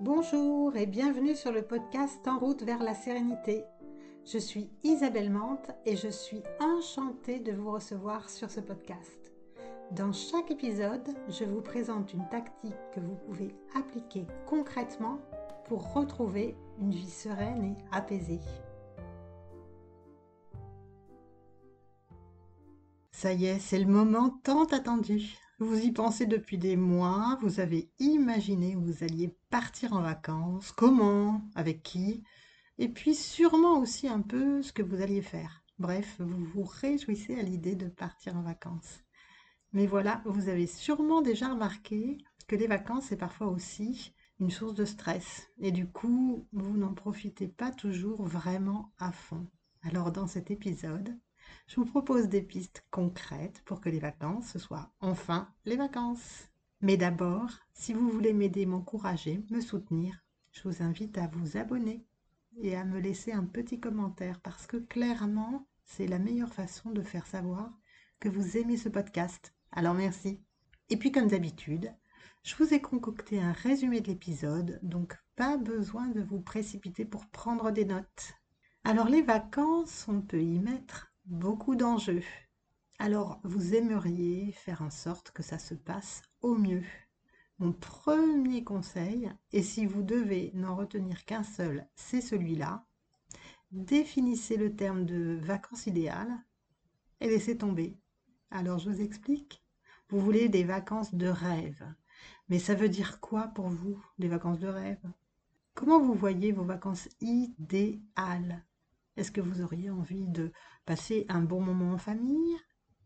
Bonjour et bienvenue sur le podcast En route vers la sérénité. Je suis Isabelle Mante et je suis enchantée de vous recevoir sur ce podcast. Dans chaque épisode, je vous présente une tactique que vous pouvez appliquer concrètement pour retrouver une vie sereine et apaisée. Ça y est, c'est le moment tant attendu. Vous y pensez depuis des mois, vous avez imaginé où vous alliez partir en vacances, comment, avec qui, et puis sûrement aussi un peu ce que vous alliez faire. Bref, vous vous réjouissez à l'idée de partir en vacances. Mais voilà, vous avez sûrement déjà remarqué que les vacances, c'est parfois aussi une source de stress. Et du coup, vous n'en profitez pas toujours vraiment à fond. Alors dans cet épisode, je vous propose des pistes concrètes pour que les vacances ce soient enfin les vacances. Mais d'abord, si vous voulez m'aider, m'encourager, me soutenir, je vous invite à vous abonner et à me laisser un petit commentaire parce que clairement, c'est la meilleure façon de faire savoir que vous aimez ce podcast. Alors merci. Et puis comme d'habitude, je vous ai concocté un résumé de l'épisode, donc pas besoin de vous précipiter pour prendre des notes. Alors les vacances, on peut y mettre beaucoup d'enjeux. Alors, vous aimeriez faire en sorte que ça se passe au mieux. Mon premier conseil, et si vous devez n'en retenir qu'un seul, c'est celui-là, définissez le terme de vacances idéales et laissez tomber. Alors, je vous explique. Vous voulez des vacances de rêve. Mais ça veut dire quoi pour vous, des vacances de rêve? Comment vous voyez vos vacances idéales? Est-ce que vous auriez envie de passer un bon moment en famille?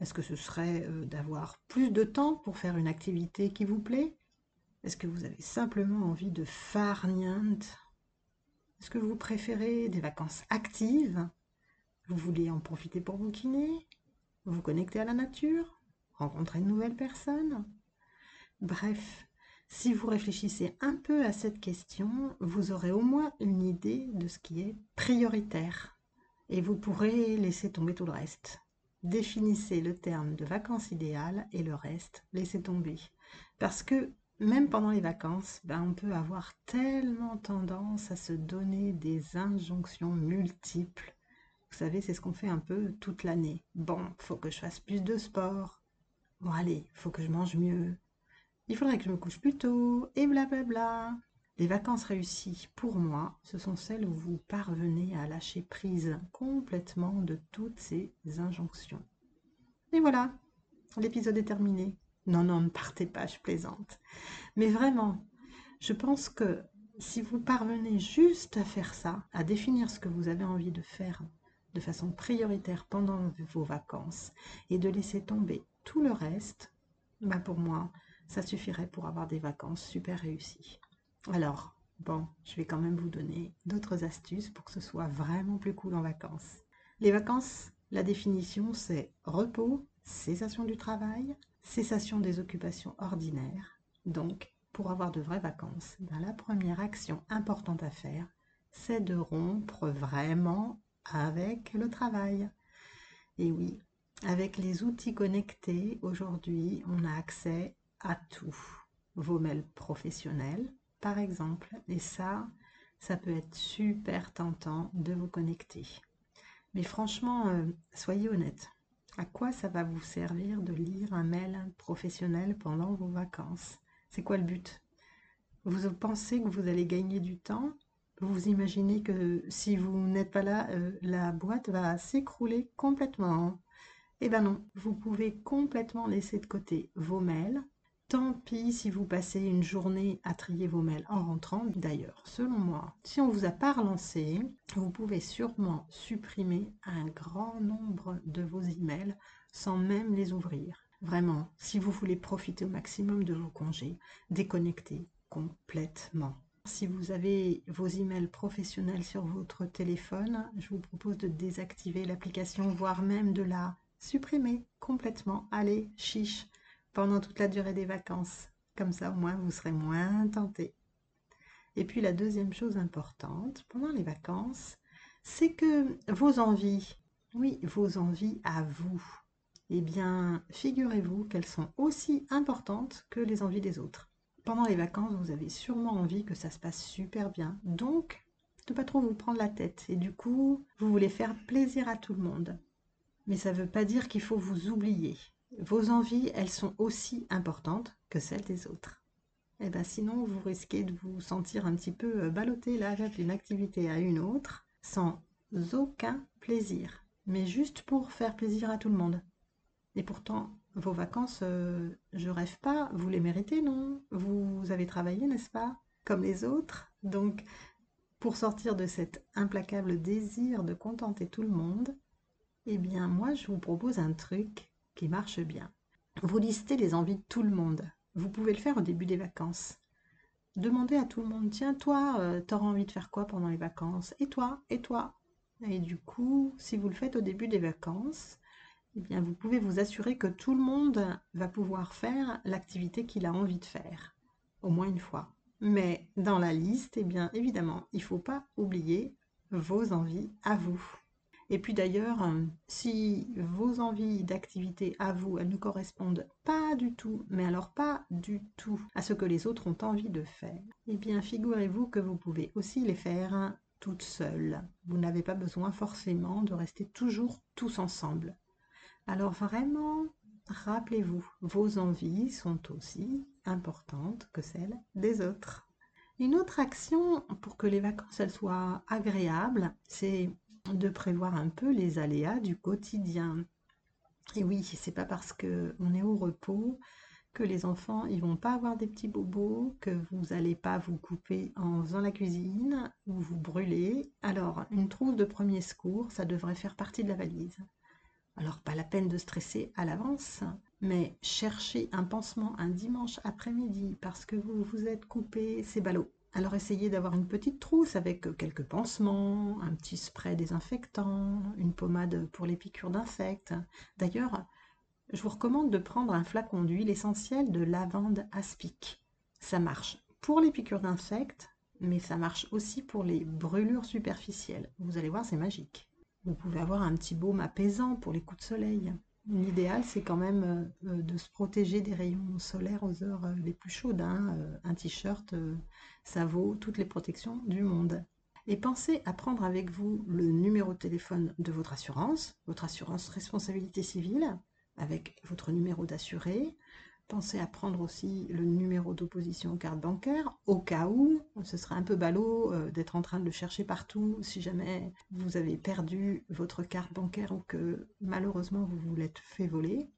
Est-ce que ce serait euh, d'avoir plus de temps pour faire une activité qui vous plaît? Est-ce que vous avez simplement envie de farniente? Est-ce que vous préférez des vacances actives? Vous voulez en profiter pour vous kiné Vous connecter à la nature? Rencontrer de nouvelles personnes? Bref, si vous réfléchissez un peu à cette question, vous aurez au moins une idée de ce qui est prioritaire et vous pourrez laisser tomber tout le reste. Définissez le terme de vacances idéales et le reste, laissez tomber. Parce que même pendant les vacances, ben, on peut avoir tellement tendance à se donner des injonctions multiples. Vous savez, c'est ce qu'on fait un peu toute l'année. Bon, faut que je fasse plus de sport. Bon, allez, faut que je mange mieux. Il faudrait que je me couche plus tôt, et blablabla. Les vacances réussies, pour moi, ce sont celles où vous parvenez à lâcher prise complètement de toutes ces injonctions. Et voilà, l'épisode est terminé. Non, non, ne partez pas, je plaisante. Mais vraiment, je pense que si vous parvenez juste à faire ça, à définir ce que vous avez envie de faire de façon prioritaire pendant vos vacances et de laisser tomber tout le reste, bah pour moi, ça suffirait pour avoir des vacances super réussies. Alors, bon, je vais quand même vous donner d'autres astuces pour que ce soit vraiment plus cool en vacances. Les vacances, la définition, c'est repos, cessation du travail, cessation des occupations ordinaires. Donc, pour avoir de vraies vacances, ben, la première action importante à faire, c'est de rompre vraiment avec le travail. Et oui, avec les outils connectés, aujourd'hui, on a accès à tout. Vos mails professionnels, par exemple. Et ça, ça peut être super tentant de vous connecter. Mais franchement, euh, soyez honnête. À quoi ça va vous servir de lire un mail professionnel pendant vos vacances? C'est quoi le but? Vous pensez que vous allez gagner du temps? Vous imaginez que si vous n'êtes pas là, euh, la boîte va s'écrouler complètement Eh bien non, vous pouvez complètement laisser de côté vos mails, Tant pis si vous passez une journée à trier vos mails en rentrant. D'ailleurs, selon moi, si on vous a pas relancé, vous pouvez sûrement supprimer un grand nombre de vos emails sans même les ouvrir. Vraiment, si vous voulez profiter au maximum de vos congés, déconnectez complètement. Si vous avez vos emails professionnels sur votre téléphone, je vous propose de désactiver l'application, voire même de la supprimer complètement. Allez, chiche pendant toute la durée des vacances. Comme ça, au moins, vous serez moins tenté. Et puis la deuxième chose importante pendant les vacances, c'est que vos envies, oui, vos envies à vous, eh bien, figurez-vous qu'elles sont aussi importantes que les envies des autres. pendant les vacances, vous avez sûrement envie que ça se passe super bien. Donc, ne pas trop vous prendre la tête. Et du coup, vous voulez faire plaisir à tout le monde. Mais ça ne veut pas dire qu'il faut vous oublier. Vos envies, elles sont aussi importantes que celles des autres. Eh bien sinon, vous risquez de vous sentir un petit peu euh, ballotté là d'une activité à une autre, sans aucun plaisir, mais juste pour faire plaisir à tout le monde. Et pourtant, vos vacances, euh, je rêve pas, vous les méritez, non? Vous avez travaillé, n'est-ce pas? Comme les autres. Donc, pour sortir de cet implacable désir de contenter tout le monde, eh bien, moi, je vous propose un truc marche bien. Vous listez les envies de tout le monde. Vous pouvez le faire au début des vacances. Demandez à tout le monde, tiens, toi, euh, t'auras envie de faire quoi pendant les vacances? Et toi Et toi? Et du coup, si vous le faites au début des vacances, eh bien, vous pouvez vous assurer que tout le monde va pouvoir faire l'activité qu'il a envie de faire, au moins une fois. Mais dans la liste, eh bien, évidemment, il ne faut pas oublier vos envies à vous. Et puis d'ailleurs, si vos envies d'activité à vous, elles ne correspondent pas du tout, mais alors pas du tout à ce que les autres ont envie de faire, eh bien figurez-vous que vous pouvez aussi les faire toutes seules. Vous n'avez pas besoin forcément de rester toujours tous ensemble. Alors vraiment, rappelez-vous, vos envies sont aussi importantes que celles des autres. Une autre action pour que les vacances elles soient agréables, c'est de prévoir un peu les aléas du quotidien. Et oui, c'est pas parce que on est au repos que les enfants ils vont pas avoir des petits bobos, que vous n'allez pas vous couper en faisant la cuisine ou vous brûler. Alors, une trousse de premier secours, ça devrait faire partie de la valise. Alors pas la peine de stresser à l'avance, mais chercher un pansement un dimanche après-midi parce que vous vous êtes coupé, c'est ballot. Alors essayez d'avoir une petite trousse avec quelques pansements, un petit spray désinfectant, une pommade pour les piqûres d'insectes. D'ailleurs, je vous recommande de prendre un flacon d'huile essentielle de lavande aspic. Ça marche pour les piqûres d'insectes, mais ça marche aussi pour les brûlures superficielles. Vous allez voir, c'est magique. Vous pouvez avoir un petit baume apaisant pour les coups de soleil. L'idéal, c'est quand même euh, euh, de se protéger des rayons solaires aux heures euh, les plus chaudes. Hein. Un t-shirt, ça vaut toutes les protections du monde. Et pensez à prendre avec vous le numéro de téléphone de votre assurance, votre assurance responsabilité civile, avec votre numéro d'assuré, Pensez à prendre aussi le numéro d'opposition aux cartes bancaires, au cas où ce serait un peu ballot euh, d'être en train de le chercher partout si jamais vous avez perdu votre carte bancaire ou que malheureusement vous vous l'êtes fait voler.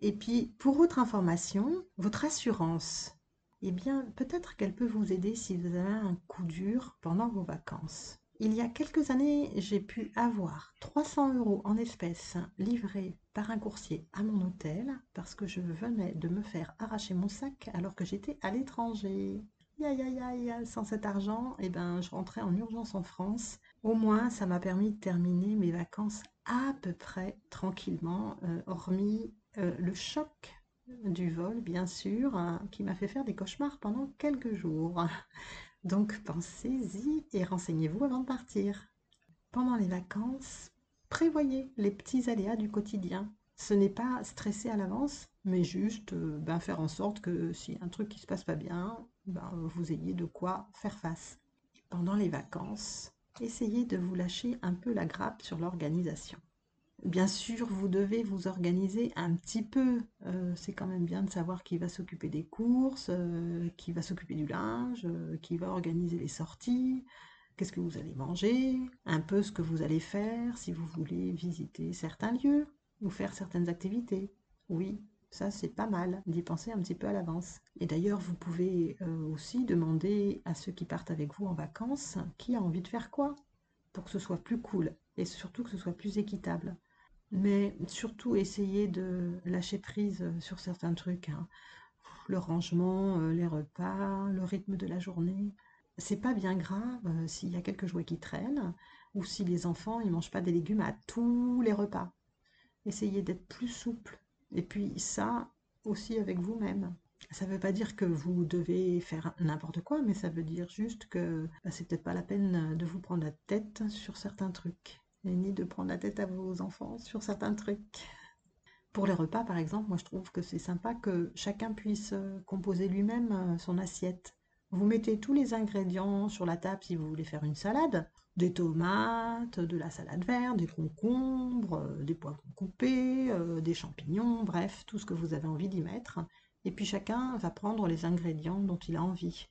Et puis, pour votre information, votre assurance, eh bien, peut-être qu'elle peut vous aider si vous avez un coup dur pendant vos vacances. Il y a quelques années, j'ai pu avoir 300 euros en espèces livrés par un coursier à mon hôtel parce que je venais de me faire arracher mon sac alors que j'étais à l'étranger. Sans cet argent, eh ben, je rentrais en urgence en France. Au moins, ça m'a permis de terminer mes vacances à peu près tranquillement, euh, hormis euh, le choc du vol, bien sûr, hein, qui m'a fait faire des cauchemars pendant quelques jours. Donc pensez-y et renseignez-vous avant de partir. Pendant les vacances, prévoyez les petits aléas du quotidien. Ce n'est pas stresser à l'avance, mais juste euh, ben, faire en sorte que si un truc qui se passe pas bien, ben, vous ayez de quoi faire face. pendant les vacances, essayez de vous lâcher un peu la grappe sur l'organisation. Bien sûr, vous devez vous organiser un petit peu. Euh, c'est quand même bien de savoir qui va s'occuper des courses, euh, qui va s'occuper du linge, euh, qui va organiser les sorties, qu'est-ce que vous allez manger, un peu ce que vous allez faire si vous voulez visiter certains lieux ou faire certaines activités. Oui, ça c'est pas mal d'y penser un petit peu à l'avance. Et d'ailleurs, vous pouvez aussi demander à ceux qui partent avec vous en vacances qui a envie de faire quoi pour que ce soit plus cool et surtout que ce soit plus équitable mais surtout essayer de lâcher prise euh, sur certains trucs. Hein. Le rangement, euh, les repas, le rythme de la journée. C'est pas bien grave euh, s'il y a quelques jouets qui traînent ou si les enfants ils mangent pas des légumes à tous les repas. Essayez d'être plus souple. Et puis ça aussi avec vous-même. Ça ne veut pas dire que vous devez faire n'importe quoi, mais ça veut dire juste que bah, c'est peut-être pas la peine de vous prendre la tête sur certains trucs ni de prendre la tête à vos enfants sur certains trucs. Pour les repas, par exemple, moi je trouve que c'est sympa que chacun puisse euh, composer lui-même euh, son assiette. Vous mettez tous les ingrédients sur la table si vous voulez faire une salade. Des tomates, de la salade verte, des concombres, euh, des poivrons coupés, des champignons, bref, tout ce que vous avez envie d'y mettre. Et puis chacun va prendre les ingrédients dont il a envie.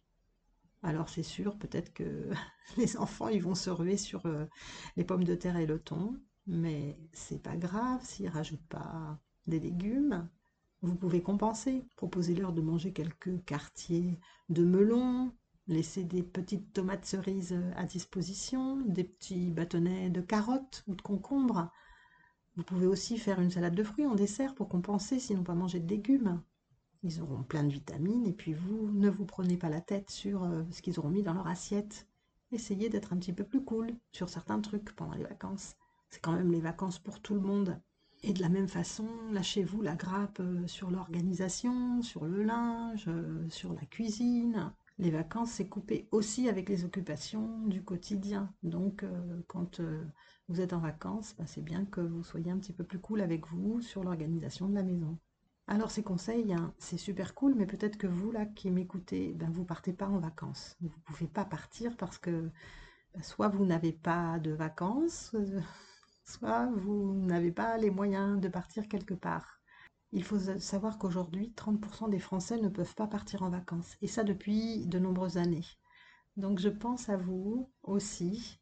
Alors c'est sûr, peut-être que les enfants ils vont se ruer sur les pommes de terre et le thon, mais c'est pas grave s'ils rajoutent pas des légumes. Vous pouvez compenser. Proposez-leur de manger quelques quartiers de melon, laissez des petites tomates cerises à disposition, des petits bâtonnets de carottes ou de concombres. Vous pouvez aussi faire une salade de fruits en dessert pour compenser s'ils n'ont pas mangé de légumes. Ils auront plein de vitamines et puis vous, ne vous prenez pas la tête sur euh, ce qu'ils auront mis dans leur assiette. Essayez d'être un petit peu plus cool sur certains trucs pendant les vacances. C'est quand même les vacances pour tout le monde. Et de la même façon, lâchez-vous la grappe euh, sur l'organisation, sur le linge, euh, sur la cuisine. Les vacances, c'est coupé aussi avec les occupations du quotidien. Donc, quand vous êtes en vacances, bah, c'est bien que vous soyez un petit peu plus cool avec vous sur l'organisation de la maison. Alors, ces conseils, hein, c'est super cool, mais peut-être que vous, là, qui m'écoutez, ben, vous partez pas en vacances. Vous ne pouvez pas partir parce que bah, soit vous n'avez pas de vacances, soit vous n'avez pas les moyens de partir quelque part. Il faut savoir qu'aujourd'hui, 30% des Français ne peuvent pas partir en vacances, et ça depuis de nombreuses années. Donc je pense à vous aussi,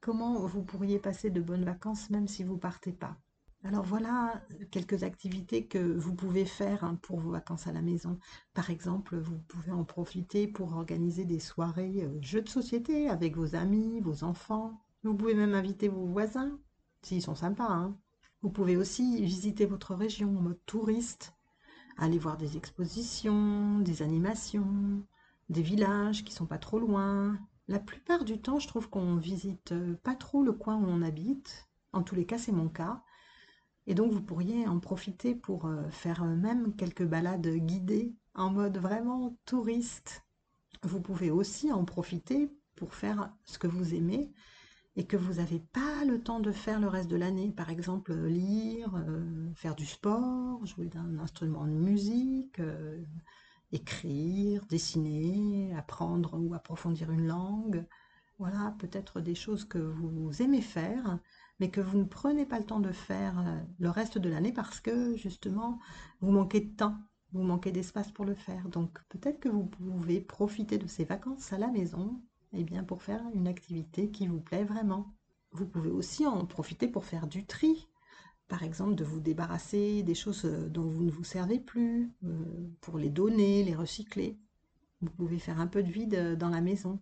comment vous pourriez passer de bonnes vacances même si vous partez pas? Alors voilà quelques activités que vous pouvez faire hein, pour vos vacances à la maison. Par exemple, vous pouvez en profiter pour organiser des soirées euh, jeux de société avec vos amis, vos enfants. Vous pouvez même inviter vos voisins s'ils sont sympas. Hein. Vous pouvez aussi visiter votre région en mode touriste, aller voir des expositions, des animations, des villages qui sont pas trop loin. La plupart du temps, je trouve qu'on visite euh, pas trop le coin où on habite. En tous les cas, c'est mon cas. Et donc, vous pourriez en profiter pour euh, faire même quelques balades guidées en mode vraiment touriste. Vous pouvez aussi en profiter pour faire ce que vous aimez et que vous n'avez pas le temps de faire le reste de l'année, par exemple lire, euh, faire du sport, jouer d'un instrument de musique, euh, écrire, dessiner, apprendre ou approfondir une langue, voilà peut-être des choses que vous aimez faire, mais que vous ne prenez pas le temps de faire euh, le reste de l'année parce que justement vous manquez de temps, vous manquez d'espace pour le faire. Donc peut-être que vous pouvez profiter de ces vacances à la maison eh bien, pour faire une activité qui vous plaît vraiment. Vous pouvez aussi en profiter pour faire du tri. Par exemple, de vous débarrasser des choses euh, dont vous ne vous servez plus, euh, pour les donner, les recycler. Vous pouvez faire un peu de vide dans la maison.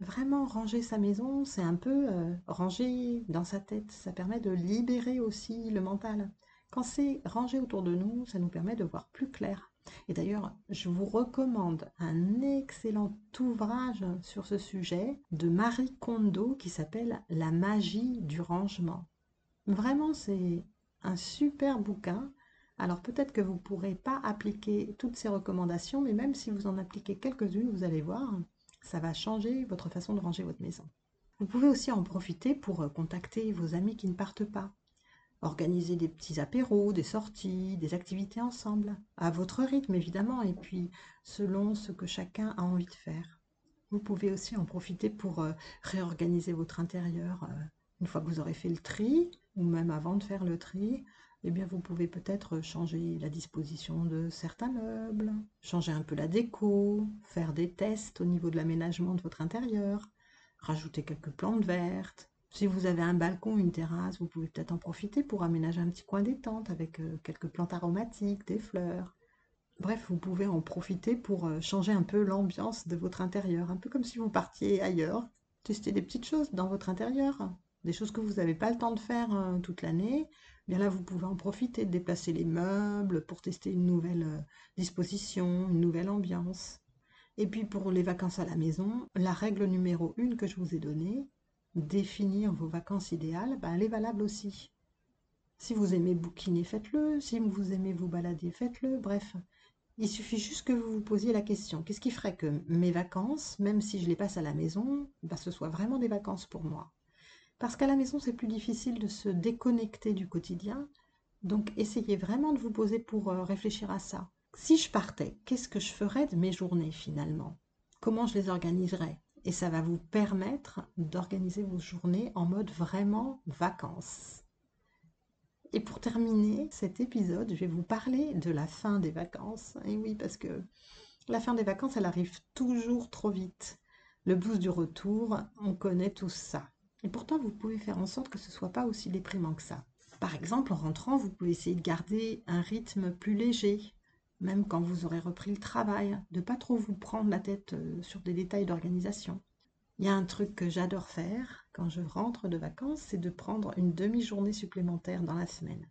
Vraiment, ranger sa maison, c'est un peu ranger dans sa tête. Ça permet de libérer aussi le mental. Quand c'est rangé autour de nous, ça nous permet de voir plus clair. Et d'ailleurs, je vous recommande un excellent ouvrage sur ce sujet de Marie Kondo qui s'appelle La magie du rangement. Vraiment, c'est un super bouquin. Alors peut-être que vous ne pourrez pas appliquer toutes ces recommandations, mais même si vous en appliquez quelques-unes, vous allez voir, ça va changer votre façon de ranger votre maison. Vous pouvez aussi en profiter pour contacter vos amis qui ne partent pas organiser des petits apéros, des sorties, des activités ensemble, à votre rythme évidemment, et puis selon ce que chacun a envie de faire. Vous pouvez aussi en profiter pour euh, réorganiser votre intérieur. Euh, une fois que vous aurez fait le tri, ou même avant de faire le tri, eh bien vous pouvez peut-être changer la disposition de certains meubles, changer un peu la déco, faire des tests au niveau de l'aménagement de votre intérieur, rajouter quelques plantes vertes, si vous avez un balcon, une terrasse, vous pouvez peut-être en profiter pour aménager un petit coin détente avec euh, quelques plantes aromatiques, des fleurs. Bref, vous pouvez en profiter pour euh, changer un peu l'ambiance de votre intérieur, un peu comme si vous partiez ailleurs, tester des petites choses dans votre intérieur, des choses que vous n'avez pas le temps de faire euh, toute l'année. Bien là, vous pouvez en profiter de déplacer les meubles pour tester une nouvelle disposition, une nouvelle ambiance. Et puis pour les vacances à la maison, la règle numéro une que je vous ai donnée, définir vos vacances idéales, ben, elle est valable aussi. Si vous aimez bouquiner, faites-le. Si vous aimez vous balader, faites-le. Bref, il suffit juste que vous vous posiez la question. Qu'est-ce qui ferait que mes vacances, même si je les passe à la maison, ben, ce soit vraiment des vacances pour moi? Parce qu'à la maison, c'est plus difficile de se déconnecter du quotidien. Donc essayez vraiment de vous poser pour euh, réfléchir à ça. Si je partais, qu'est-ce que je ferais de mes journées finalement? Comment je les organiserais? Et ça va vous permettre d'organiser vos journées en mode vraiment vacances. Et pour terminer cet épisode, je vais vous parler de la fin des vacances. Et oui, parce que la fin des vacances, elle arrive toujours trop vite. Le blues du retour, on connaît tout ça. Et pourtant, vous pouvez faire en sorte que ce ne soit pas aussi déprimant que ça. Par exemple, en rentrant, vous pouvez essayer de garder un rythme plus léger, même quand vous aurez repris le travail, de pas trop vous prendre la tête euh, sur des détails d'organisation. Il y a un truc que j'adore faire quand je rentre de vacances, c'est de prendre une demi-journée supplémentaire dans la semaine.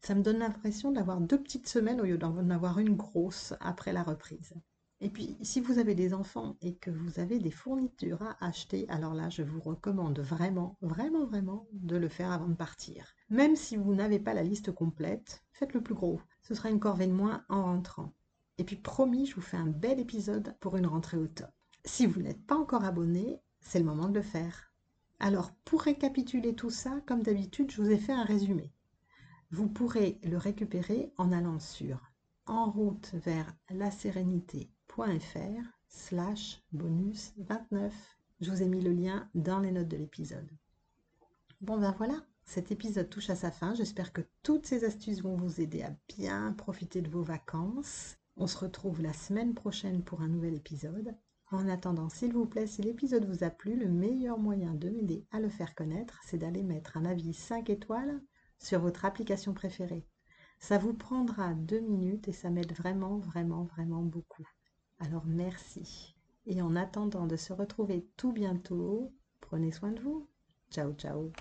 Ça me donne l'impression d'avoir deux petites semaines au lieu d'en avoir une grosse après la reprise. Et puis, si vous avez des enfants et que vous avez des fournitures à acheter, alors là, je vous recommande vraiment, vraiment, vraiment de le faire avant de partir. Même si vous n'avez pas la liste complète, faites le plus gros. Ce sera une corvée de moins en rentrant. Et puis, promis, je vous fais un bel épisode pour une rentrée au top. Si vous n'êtes pas encore abonné, c'est le moment de le faire. Alors, pour récapituler tout ça, comme d'habitude, je vous ai fait un résumé. Vous pourrez le récupérer en allant sur en route vers la sérénité.fr slash bonus 29. Je vous ai mis le lien dans les notes de l'épisode. Bon ben voilà, cet épisode touche à sa fin. J'espère que toutes ces astuces vont vous aider à bien profiter de vos vacances. On se retrouve la semaine prochaine pour un nouvel épisode. En attendant, s'il vous plaît, si l'épisode vous a plu, le meilleur moyen de m'aider à le faire connaître, c'est d'aller mettre un avis 5 étoiles sur votre application préférée. Ça vous prendra deux minutes et ça m'aide vraiment, vraiment, vraiment beaucoup. Alors merci. Et en attendant de se retrouver tout bientôt, prenez soin de vous. Ciao, ciao.